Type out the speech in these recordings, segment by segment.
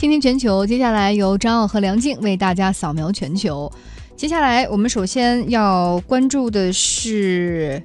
听听全球，接下来由张奥和梁静为大家扫描全球。接下来我们首先要关注的是。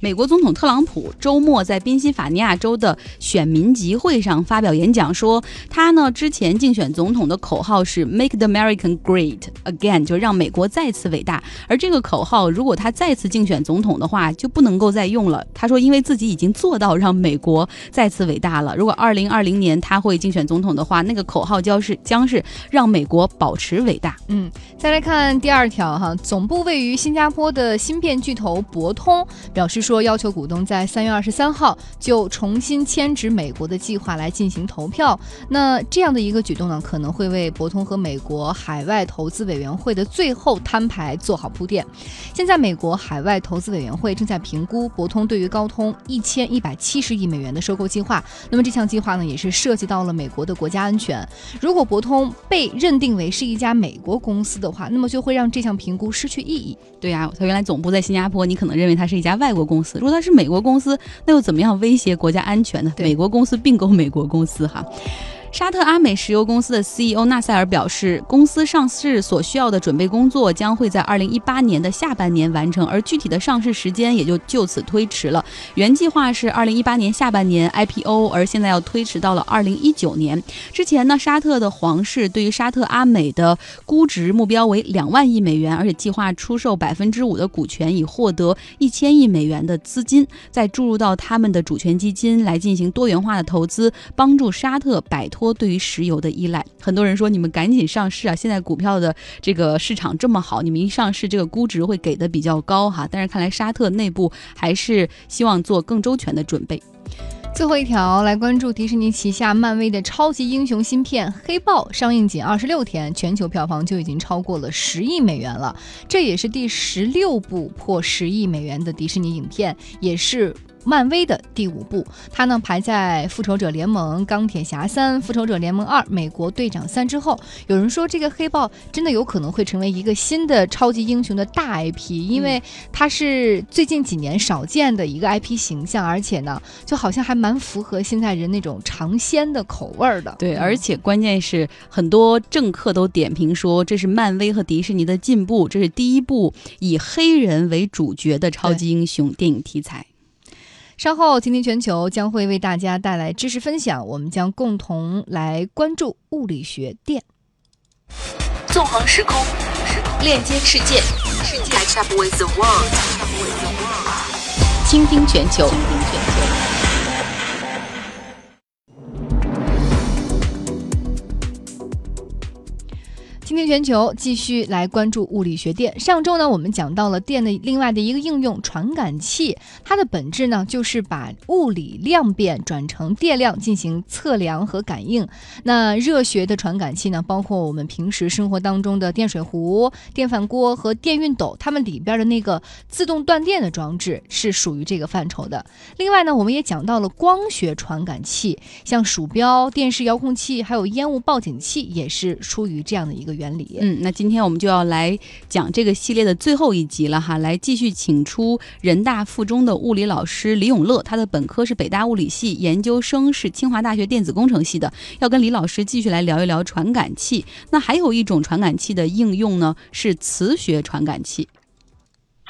美国总统特朗普周末在宾夕法尼亚州的选民集会上发表演讲，说他呢之前竞选总统的口号是 “Make the American Great Again”，就让美国再次伟大。而这个口号如果他再次竞选总统的话，就不能够再用了。他说，因为自己已经做到让美国再次伟大了。如果二零二零年他会竞选总统的话，那个口号将是将是让美国保持伟大。嗯，再来看第二条哈，总部位于新加坡的芯片巨头博通表示。说要求股东在三月二十三号就重新迁址美国的计划来进行投票。那这样的一个举动呢，可能会为博通和美国海外投资委员会的最后摊牌做好铺垫。现在，美国海外投资委员会正在评估博通对于高通一千一百七十亿美元的收购计划。那么这项计划呢，也是涉及到了美国的国家安全。如果博通被认定为是一家美国公司的话，那么就会让这项评估失去意义。对呀，它原来总部在新加坡，你可能认为它是一家外国公。公司，如果它是美国公司，那又怎么样威胁国家安全呢？美国公司并购美国公司，哈。沙特阿美石油公司的 CEO 纳塞尔表示，公司上市所需要的准备工作将会在2018年的下半年完成，而具体的上市时间也就就此推迟了。原计划是2018年下半年 IPO，而现在要推迟到了2019年。之前呢，沙特的皇室对于沙特阿美的估值目标为两万亿美元，而且计划出售百分之五的股权，以获得一千亿美元的资金，再注入到他们的主权基金来进行多元化的投资，帮助沙特摆脱。托对于石油的依赖，很多人说你们赶紧上市啊！现在股票的这个市场这么好，你们一上市，这个估值会给的比较高哈。但是看来沙特内部还是希望做更周全的准备。最后一条来关注迪士尼旗下漫威的超级英雄芯片《黑豹》上映仅二十六天，全球票房就已经超过了十亿美元了，这也是第十六部破十亿美元的迪士尼影片，也是。漫威的第五部，它呢排在《复仇者联盟》《钢铁侠三》《复仇者联盟二》《美国队长三》之后。有人说，这个黑豹真的有可能会成为一个新的超级英雄的大 IP，因为它是最近几年少见的一个 IP 形象，而且呢，就好像还蛮符合现在人那种尝鲜的口味的。对，而且关键是很多政客都点评说，这是漫威和迪士尼的进步，这是第一部以黑人为主角的超级英雄电影题材。稍后，今天全球将会为大家带来知识分享，我们将共同来关注物理学电。纵横时空，链接世界，倾听全球。倾听全球今天全球继续来关注物理学电。上周呢，我们讲到了电的另外的一个应用——传感器。它的本质呢，就是把物理量变转成电量进行测量和感应。那热学的传感器呢，包括我们平时生活当中的电水壶、电饭锅和电熨斗，它们里边的那个自动断电的装置是属于这个范畴的。另外呢，我们也讲到了光学传感器，像鼠标、电视遥控器，还有烟雾报警器，也是出于这样的一个。原理，嗯，那今天我们就要来讲这个系列的最后一集了哈，来继续请出人大附中的物理老师李永乐，他的本科是北大物理系，研究生是清华大学电子工程系的，要跟李老师继续来聊一聊传感器。那还有一种传感器的应用呢，是磁学传感器。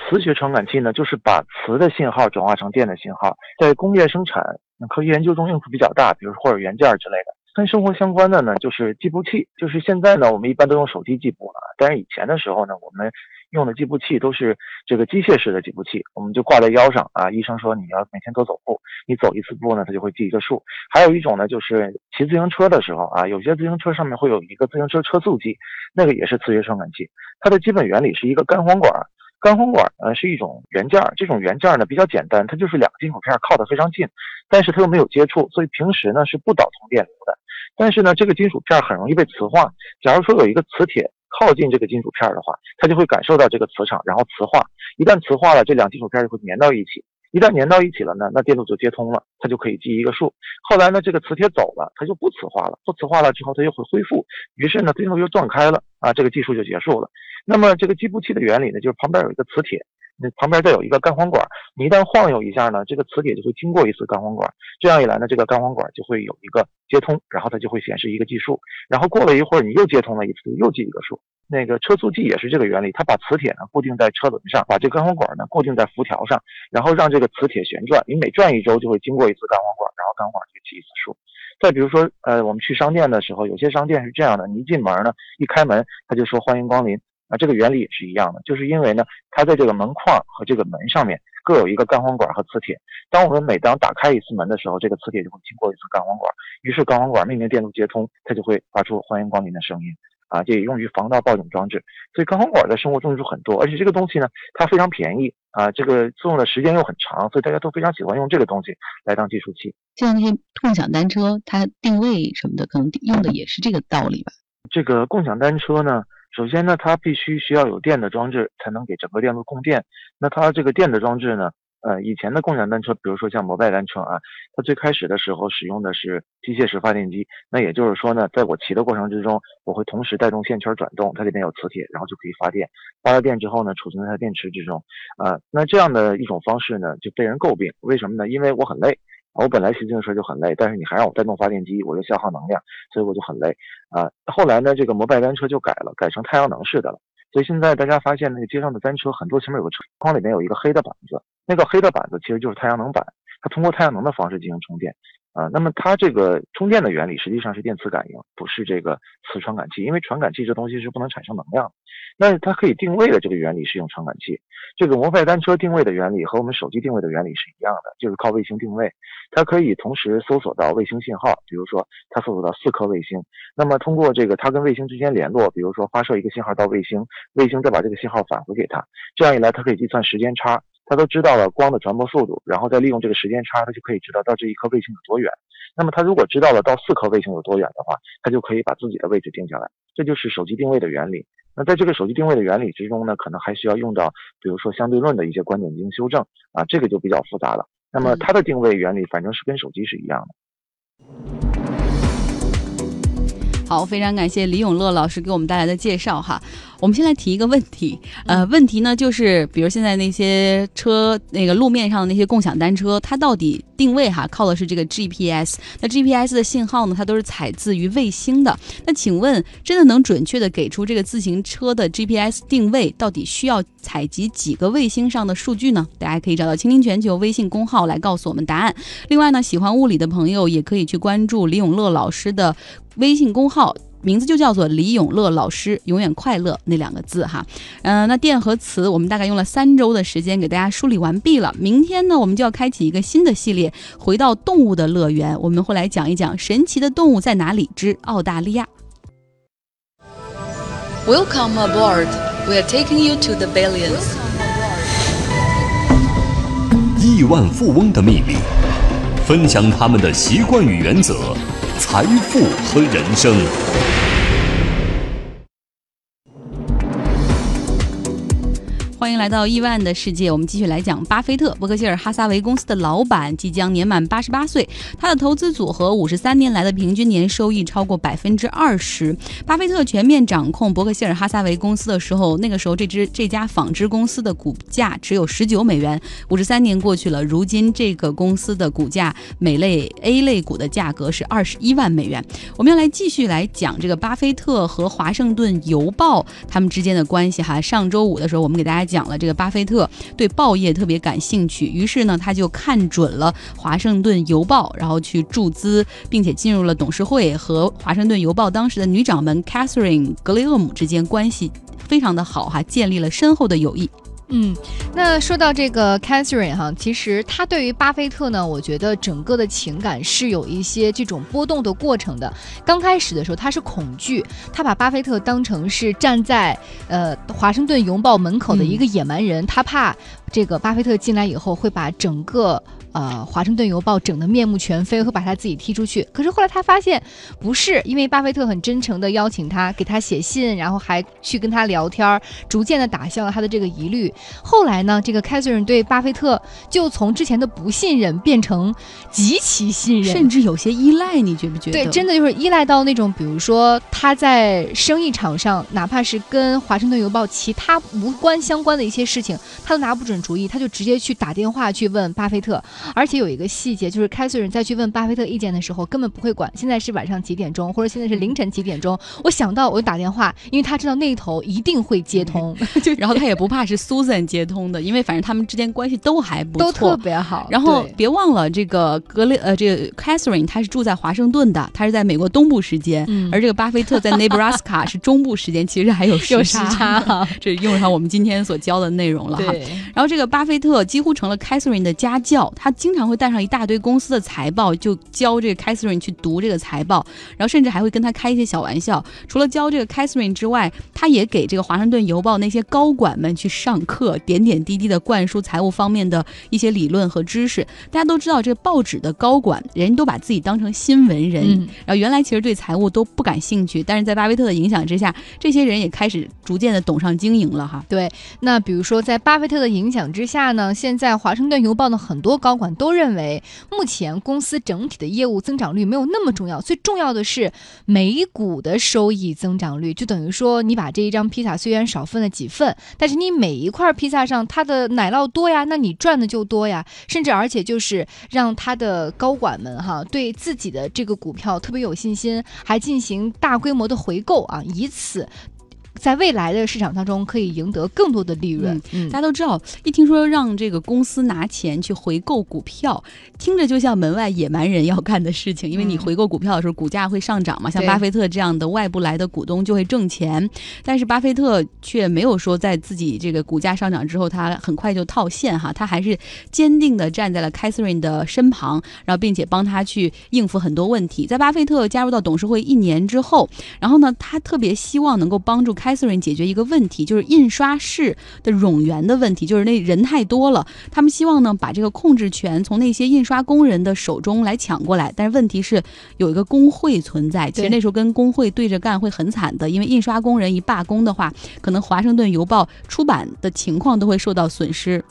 磁学传感器呢，就是把磁的信号转化成电的信号，在工业生产、科学研究中用处比较大，比如或者元件之类的。跟生活相关的呢，就是计步器。就是现在呢，我们一般都用手机计步了，但是以前的时候呢，我们用的计步器都是这个机械式的计步器，我们就挂在腰上啊。医生说你要每天多走步，你走一次步呢，他就会记一个数。还有一种呢，就是骑自行车的时候啊，有些自行车上面会有一个自行车车速计，那个也是磁学传感器。它的基本原理是一个干簧管。干簧管呃是一种元件，这种元件呢比较简单，它就是两个金属片靠得非常近，但是它又没有接触，所以平时呢是不导通电流的。但是呢，这个金属片很容易被磁化。假如说有一个磁铁靠近这个金属片的话，它就会感受到这个磁场，然后磁化。一旦磁化了，这两金属片就会粘到一起。一旦粘到一起了呢，那电路就接通了，它就可以记一个数。后来呢，这个磁铁走了，它就不磁化了。不磁化了之后，它又会恢复。于是呢，电路又断开了啊，这个技术就结束了。那么这个计步器的原理呢，就是旁边有一个磁铁，那旁边再有一个干簧管，你一旦晃悠一下呢，这个磁铁就会经过一次干簧管，这样一来呢，这个干簧管就会有一个接通，然后它就会显示一个计数，然后过了一会儿你又接通了一次，又记一个数。那个车速计也是这个原理，它把磁铁呢固定在车轮上，把这个干簧管呢固定在辐条上，然后让这个磁铁旋转，你每转一周就会经过一次干簧管，然后干簧管就记一次数。再比如说，呃，我们去商店的时候，有些商店是这样的，你一进门呢，一开门他就说欢迎光临，啊，这个原理也是一样的，就是因为呢，它在这个门框和这个门上面各有一个干簧管和磁铁，当我们每当打开一次门的时候，这个磁铁就会经过一次干簧管，于是干簧管命令电路接通，它就会发出欢迎光临的声音。啊，这也用于防盗报警装置，所以干簧管在生活中用处很多，而且这个东西呢，它非常便宜啊，这个作用的时间又很长，所以大家都非常喜欢用这个东西来当计数器。像那些共享单车，它定位什么的，可能用的也是这个道理吧？这个共享单车呢，首先呢，它必须需要有电的装置才能给整个电路供电，那它这个电的装置呢？呃，以前的共享单车，比如说像摩拜单车啊，它最开始的时候使用的是机械式发电机。那也就是说呢，在我骑的过程之中，我会同时带动线圈转动，它里面有磁铁，然后就可以发电。发了电之后呢，储存在电池之中。啊，那这样的一种方式呢，就被人诟病。为什么呢？因为我很累，我本来骑自行车就很累，但是你还让我带动发电机，我就消耗能量，所以我就很累。啊，后来呢，这个摩拜单车就改了，改成太阳能式的了。所以现在大家发现那个街上的单车很多前面有个车筐，里面有一个黑的板子。那个黑的板子其实就是太阳能板，它通过太阳能的方式进行充电。啊，那么它这个充电的原理实际上是电磁感应，不是这个磁传感器，因为传感器这东西是不能产生能量。那它可以定位的这个原理是用传感器。这个摩拜单车定位的原理和我们手机定位的原理是一样的，就是靠卫星定位。它可以同时搜索到卫星信号，比如说它搜索到四颗卫星，那么通过这个它跟卫星之间联络，比如说发射一个信号到卫星，卫星再把这个信号返回给它，这样一来它可以计算时间差。它都知道了光的传播速度，然后再利用这个时间差，它就可以知道到这一颗卫星有多远。那么它如果知道了到四颗卫星有多远的话，它就可以把自己的位置定下来。这就是手机定位的原理。那在这个手机定位的原理之中呢，可能还需要用到，比如说相对论的一些观点进行修正啊，这个就比较复杂了。那么它的定位原理反正是跟手机是一样的。好，非常感谢李永乐老师给我们带来的介绍哈。我们先来提一个问题，呃，问题呢就是，比如现在那些车，那个路面上的那些共享单车，它到底定位哈靠的是这个 GPS？那 GPS 的信号呢，它都是采自于卫星的。那请问，真的能准确的给出这个自行车的 GPS 定位，到底需要采集几个卫星上的数据呢？大家可以找到“倾听全球”微信公号来告诉我们答案。另外呢，喜欢物理的朋友也可以去关注李永乐老师的。微信公号名字就叫做李永乐老师，永远快乐那两个字哈。嗯，那电和磁我们大概用了三周的时间给大家梳理完毕了。明天呢，我们就要开启一个新的系列，回到动物的乐园，我们会来讲一讲神奇的动物在哪里之澳大利亚。Welcome aboard, we are taking you to the billions。亿万富翁的秘密，分享他们的习惯与原则。财富和人生。欢迎来到亿万的世界，我们继续来讲巴菲特。伯克希尔哈撒韦公司的老板即将年满八十八岁，他的投资组合五十三年来的平均年收益超过百分之二十。巴菲特全面掌控伯克希尔哈撒韦公司的时候，那个时候这支这家纺织公司的股价只有十九美元。五十三年过去了，如今这个公司的股价，每类 A 类股的价格是二十一万美元。我们要来继续来讲这个巴菲特和华盛顿邮报他们之间的关系哈。上周五的时候，我们给大家讲。了这个巴菲特对报业特别感兴趣，于是呢他就看准了华盛顿邮报，然后去注资，并且进入了董事会，和华盛顿邮报当时的女掌门 Catherine 格雷厄姆之间关系非常的好哈，建立了深厚的友谊。嗯，那说到这个 Catherine 哈，其实他对于巴菲特呢，我觉得整个的情感是有一些这种波动的过程的。刚开始的时候，他是恐惧，他把巴菲特当成是站在呃华盛顿邮报门口的一个野蛮人，他怕这个巴菲特进来以后会把整个呃华盛顿邮报整得面目全非，会把他自己踢出去。可是后来他发现不是，因为巴菲特很真诚地邀请他，给他写信，然后还去跟他聊天，逐渐地打消了他的这个疑虑。后来呢，这个凯瑟琳对巴菲特就从之前的不信任变成极其信任，甚至有些依赖。你觉不觉得？对，真的就是依赖到那种，比如说他在生意场上，哪怕是跟华盛顿邮报其他无关相关的一些事情，他都拿不准主意，他就直接去打电话去问巴菲特。而且有一个细节，就是开瑟琳在去问巴菲特意见的时候，根本不会管现在是晚上几点钟，或者现在是凌晨几点钟。我想到我就打电话，因为他知道那头一定会接通，就然后他也不怕是 Susan 接通的，因为反正他们之间关系都还不错，都特别好。然后别忘了这个格雷呃，这个 Catherine 她是住在华盛顿的，她是在美国东部时间，而这个巴菲特在 Nebraska 是中部时间，其实还有时差，这用上我们今天所教的内容了哈。然后这个巴菲特几乎成了 Catherine 的家教，他经常会带上一大堆公司的财报，就教这个 Catherine 去读这个财报，然后甚至还会跟他开一些小玩笑。除了教这个 Catherine 之外，他也给这个华盛顿邮报那些高管们去上课，点点滴滴的灌输财务方面的一些理论和知识。大家都知道，这个报纸的高管，人都把自己当成新闻人，然后原来其实对财务都不感兴趣，但是在巴菲特的影响之下，这些人也开始逐渐的懂上经营了哈。对，那比如说在巴菲特的影响之下呢，现在华盛顿邮报的很多高管都认为，目前公司整体的业务增长率没有那么重要，最重要的是每股的收益增长率。就等于说，你把这一张披萨虽然少分了几份，但是你每一块披萨上它的奶酪多呀，那你赚的就多呀。甚至而且就是让他的高管们哈，对自己的这个股票特别有信心，还进行大规模的回购啊，以此。在未来的市场当中，可以赢得更多的利润。嗯，大家都知道，一听说让这个公司拿钱去回购股票，听着就像门外野蛮人要干的事情。因为你回购股票的时候，股价会上涨嘛，像巴菲特这样的外部来的股东就会挣钱。但是巴菲特却没有说在自己这个股价上涨之后，他很快就套现哈，他还是坚定的站在了凯瑟琳的身旁，然后并且帮他去应付很多问题。在巴菲特加入到董事会一年之后，然后呢，他特别希望能够帮助凯。凯瑟琳解决一个问题，就是印刷室的冗员的问题，就是那人太多了。他们希望呢，把这个控制权从那些印刷工人的手中来抢过来。但是问题是，有一个工会存在，其实那时候跟工会对着干会很惨的，因为印刷工人一罢工的话，可能华盛顿邮报出版的情况都会受到损失。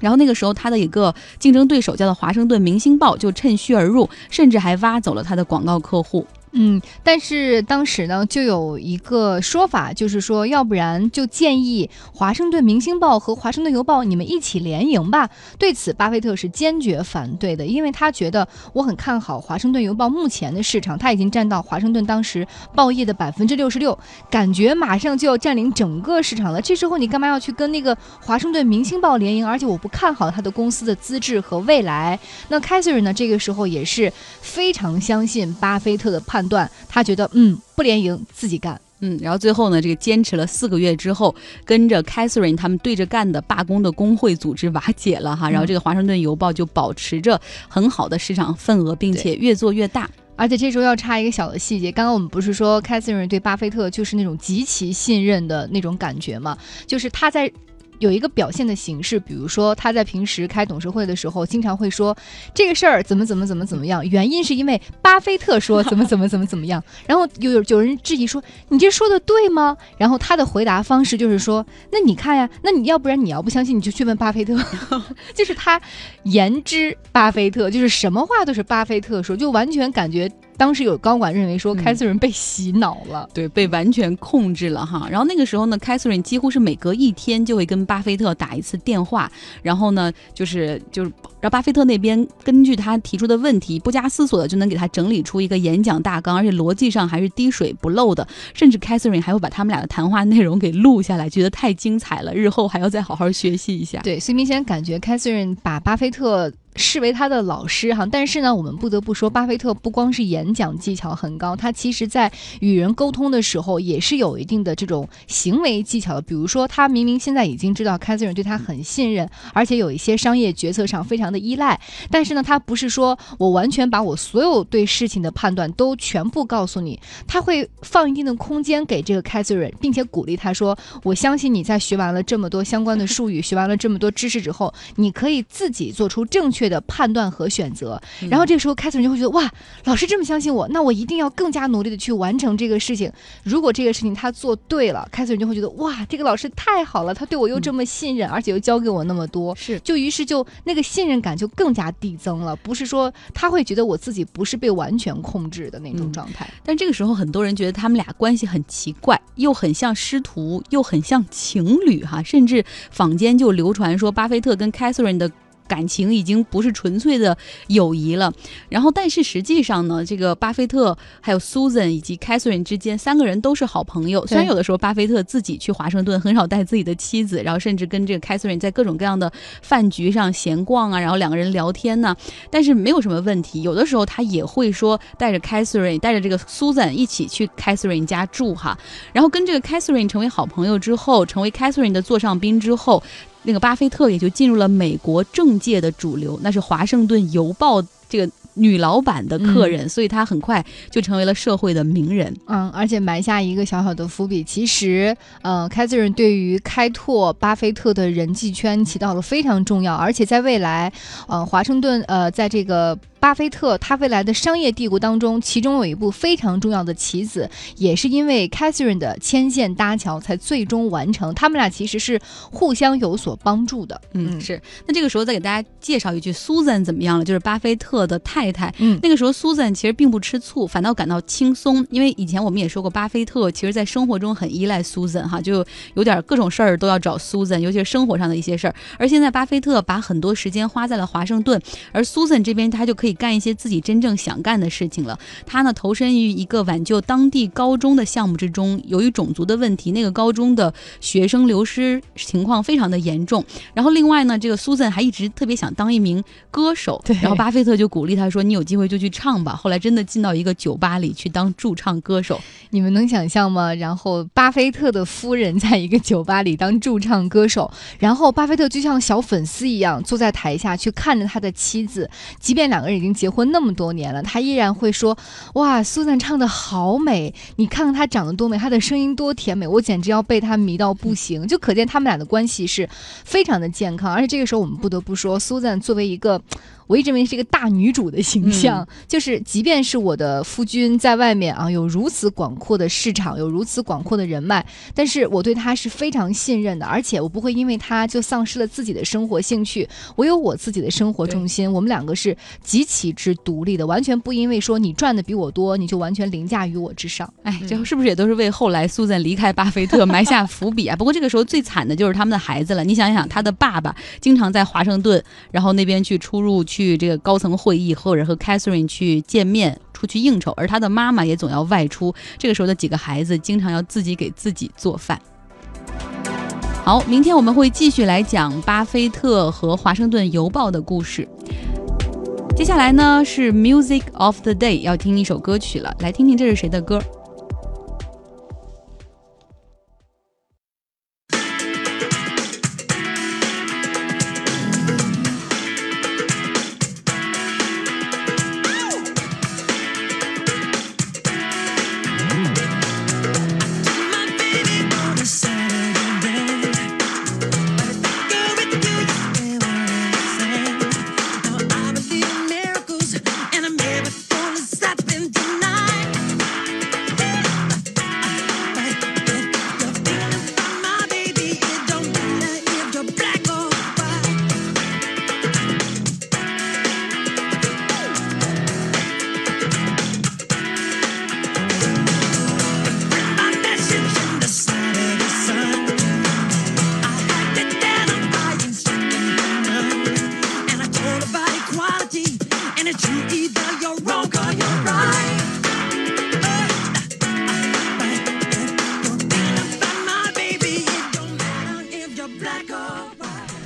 然后那个时候，他的一个竞争对手叫做《华盛顿明星报》，就趁虚而入，甚至还挖走了他的广告客户。嗯，但是当时呢，就有一个说法，就是说，要不然就建议《华盛顿明星报》和《华盛顿邮报》你们一起联营吧。对此，巴菲特是坚决反对的，因为他觉得我很看好《华盛顿邮报》目前的市场，他已经占到华盛顿当时报业的百分之六十六，感觉马上就要占领整个市场了。这时候你干嘛要去跟那个《华盛顿明星报》联营？而且我不看好他的公司的资质和未来。那凯瑟琳呢？这个时候也是非常相信巴菲特的判。判断，他觉得嗯不联营自己干，嗯，然后最后呢，这个坚持了四个月之后，跟着 Catherine 他们对着干的罢工的工会组织瓦解了哈，然后这个华盛顿邮报就保持着很好的市场份额，并且越做越大。而且这时候要插一个小的细节，刚刚我们不是说 Catherine 对巴菲特就是那种极其信任的那种感觉吗？就是他在。有一个表现的形式，比如说他在平时开董事会的时候，经常会说这个事儿怎么怎么怎么怎么样，原因是因为巴菲特说怎么怎么怎么怎么样。然后有有人质疑说你这说的对吗？然后他的回答方式就是说，那你看呀，那你要不然你要不相信，你就去问巴菲特。就是他言之巴菲特，就是什么话都是巴菲特说，就完全感觉。当时有高管认为说，凯瑟琳被洗脑了，对，被完全控制了哈。然后那个时候呢，凯瑟琳几乎是每隔一天就会跟巴菲特打一次电话，然后呢，就是就是让巴菲特那边根据他提出的问题，不加思索的就能给他整理出一个演讲大纲，而且逻辑上还是滴水不漏的。甚至凯瑟琳还会把他们俩的谈话内容给录下来，觉得太精彩了，日后还要再好好学习一下。对，所以明显感觉凯瑟琳把巴菲特。视为他的老师哈，但是呢，我们不得不说，巴菲特不光是演讲技巧很高，他其实在与人沟通的时候也是有一定的这种行为技巧的。比如说，他明明现在已经知道凯瑟琳对他很信任，而且有一些商业决策上非常的依赖，但是呢，他不是说我完全把我所有对事情的判断都全部告诉你，他会放一定的空间给这个凯瑟琳，并且鼓励他说：“我相信你在学完了这么多相关的术语，学完了这么多知识之后，你可以自己做出正确。”确的判断和选择。然后这个时候，凯瑟琳就会觉得哇，老师这么相信我，那我一定要更加努力的去完成这个事情。如果这个事情他做对了，凯瑟琳就会觉得哇，这个老师太好了，他对我又这么信任，而且又教给我那么多，是，就于是就那个信任感就更加递增了。不是说他会觉得我自己不是被完全控制的那种状态。但这个时候，很多人觉得他们俩关系很奇怪，又很像师徒，又很像情侣哈，甚至坊间就流传说，巴菲特跟凯瑟琳的。感情已经不是纯粹的友谊了，然后但是实际上呢，这个巴菲特还有 Susan 以及 Catherine 之间三个人都是好朋友。虽然有的时候巴菲特自己去华盛顿很少带自己的妻子，然后甚至跟这个 Catherine 在各种各样的饭局上闲逛啊，然后两个人聊天呢，但是没有什么问题。有的时候他也会说带着 Catherine 带着这个 Susan 一起去 Catherine 家住哈，然后跟这个 Catherine 成为好朋友之后，成为 Catherine 的座上宾之后。那个巴菲特也就进入了美国政界的主流，那是《华盛顿邮报》这个女老板的客人，所以他很快就成为了社会的名人。嗯，而且埋下一个小小的伏笔，其实，呃，凯瑟琳对于开拓巴菲特的人际圈起到了非常重要，而且在未来，呃，华盛顿，呃，在这个。巴菲特他未来的商业帝国当中，其中有一部非常重要的棋子，也是因为 Catherine 的牵线搭桥才最终完成。他们俩其实是互相有所帮助的。嗯，是。那这个时候再给大家介绍一句，Susan 怎么样了？就是巴菲特的太太。嗯，那个时候 Susan 其实并不吃醋，反倒感到轻松，因为以前我们也说过，巴菲特其实在生活中很依赖 Susan 哈，就有点各种事儿都要找 Susan，尤其是生活上的一些事儿。而现在巴菲特把很多时间花在了华盛顿，而 Susan 这边他就可以。可以干一些自己真正想干的事情了。他呢，投身于一个挽救当地高中的项目之中。由于种族的问题，那个高中的学生流失情况非常的严重。然后另外呢，这个苏森还一直特别想当一名歌手。对。然后巴菲特就鼓励他说：“你有机会就去唱吧。”后来真的进到一个酒吧里去当驻唱歌手。你们能想象吗？然后巴菲特的夫人在一个酒吧里当驻唱歌手，然后巴菲特就像小粉丝一样坐在台下去看着他的妻子，即便两个人。已经结婚那么多年了，他依然会说：“哇，苏珊唱的好美，你看看她长得多美，她的声音多甜美，我简直要被她迷到不行。”就可见他们俩的关系是非常的健康。而且这个时候，我们不得不说，苏珊作为一个。我一直认为是一个大女主的形象，就是即便是我的夫君在外面啊，有如此广阔的市场，有如此广阔的人脉，但是我对他是非常信任的，而且我不会因为他就丧失了自己的生活兴趣。我有我自己的生活重心，我们两个是极其之独立的，完全不因为说你赚的比我多，你就完全凌驾于我之上。哎，这是不是也都是为后来苏赞离开巴菲特埋下伏笔啊？不过这个时候最惨的就是他们的孩子了。你想想，他的爸爸经常在华盛顿，然后那边去出入去。去这个高层会议，或者和 Catherine 去见面、出去应酬，而他的妈妈也总要外出。这个时候的几个孩子经常要自己给自己做饭。好，明天我们会继续来讲巴菲特和华盛顿邮报的故事。接下来呢是 Music of the Day，要听一首歌曲了，来听听这是谁的歌。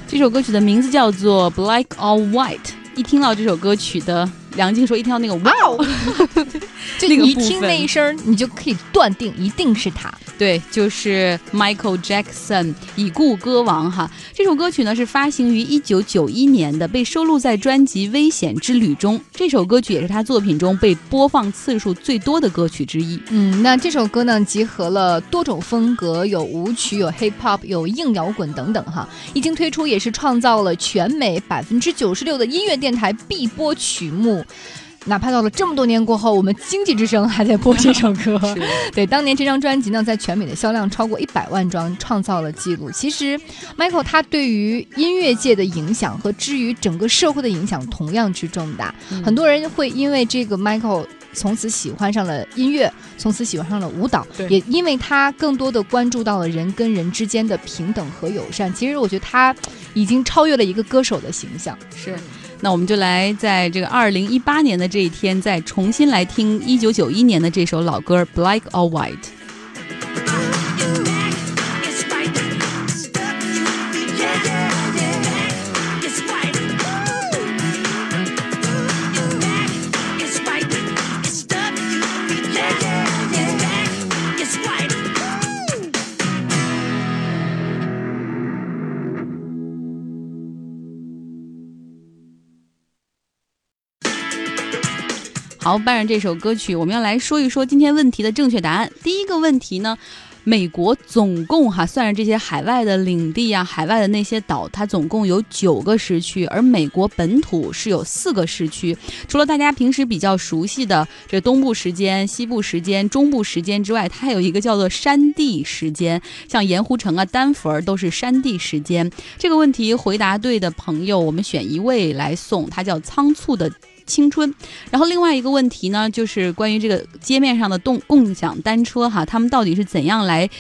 这首歌曲的名字叫做《Black or White》。一听到这首歌曲的梁静说一听到那个哇哦，就你一听那一声，你就可以断定一定是他。对，就是 Michael Jackson 已故歌王哈。这首歌曲呢是发行于一九九一年的，被收录在专辑《危险之旅》中。这首歌曲也是他作品中被播放次数最多的歌曲之一。嗯，那这首歌呢，集合了多种风格，有舞曲，有 hip hop，有硬摇滚等等哈。一经推出，也是创造了全美百分之九十六的音乐电台必播曲目。哪怕到了这么多年过后，我们经济之声还在播这首歌。对，当年这张专辑呢，在全美的销量超过一百万张，创造了记录。其实，Michael 他对于音乐界的影响和至于整个社会的影响同样之重大。嗯很多人会因为这个 Michael 从此喜欢上了音乐，从此喜欢上了舞蹈，也因为他更多的关注到了人跟人之间的平等和友善。其实我觉得他已经超越了一个歌手的形象。是，那我们就来在这个二零一八年的这一天，再重新来听一九九一年的这首老歌《Black or White》。好，伴着这首歌曲，我们要来说一说今天问题的正确答案。第一个问题呢，美国总共哈算上这些海外的领地啊、海外的那些岛，它总共有九个时区，而美国本土是有四个时区。除了大家平时比较熟悉的这东部时间、西部时间、中部时间之外，它还有一个叫做山地时间，像盐湖城啊、丹佛都是山地时间。这个问题回答对的朋友，我们选一位来送，他叫仓促的。青春，然后另外一个问题呢，就是关于这个街面上的动共享单车哈，他们到底是怎样来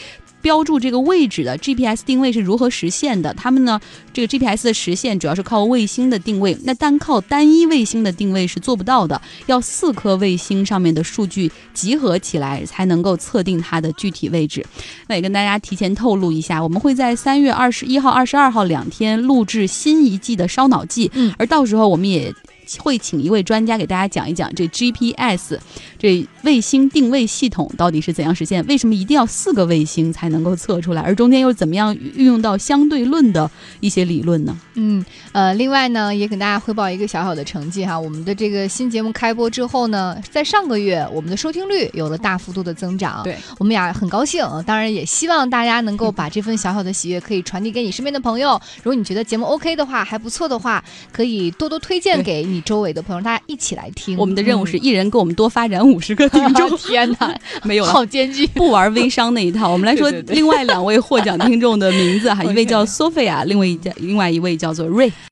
标注这个位置的？GPS 定位是如何实现的？他们呢，这个 GPS 的实现主要是靠卫星的定位，那单靠单一卫星的定位是做不到的，要四颗卫星上面的数据集合起来才能够测定它的具体位置。那也跟大家提前透露一下，我们会在三月二十一号、二十二号两天录制新一季的烧脑季，嗯而到时候我们也。会请一位专家给大家讲一讲这 GPS 这卫星定位系统到底是怎样实现，为什么一定要四个卫星才能够测出来，而中间又怎么样运用到相对论的一些理论呢？嗯，呃，另外呢，也给大家汇报一个小小的成绩哈。我们的这个新节目开播之后呢，在上个月我们的收听率有了大幅度的增长，对我们俩很高兴。当然也希望大家能够把这份小小的喜悦可以传递给你身边的朋友。如果你觉得节目 OK 的话，还不错的话，可以多多推荐给你周围的朋友，大家一起来听。我们的任务是嗯一人给我们多发展五十个听众，天哪，没有了。好艰巨。不玩微商那一套，我们来说 另外两位获奖听众的名字哈，一位叫 Sophia，另外一另外一位叫做 Ray。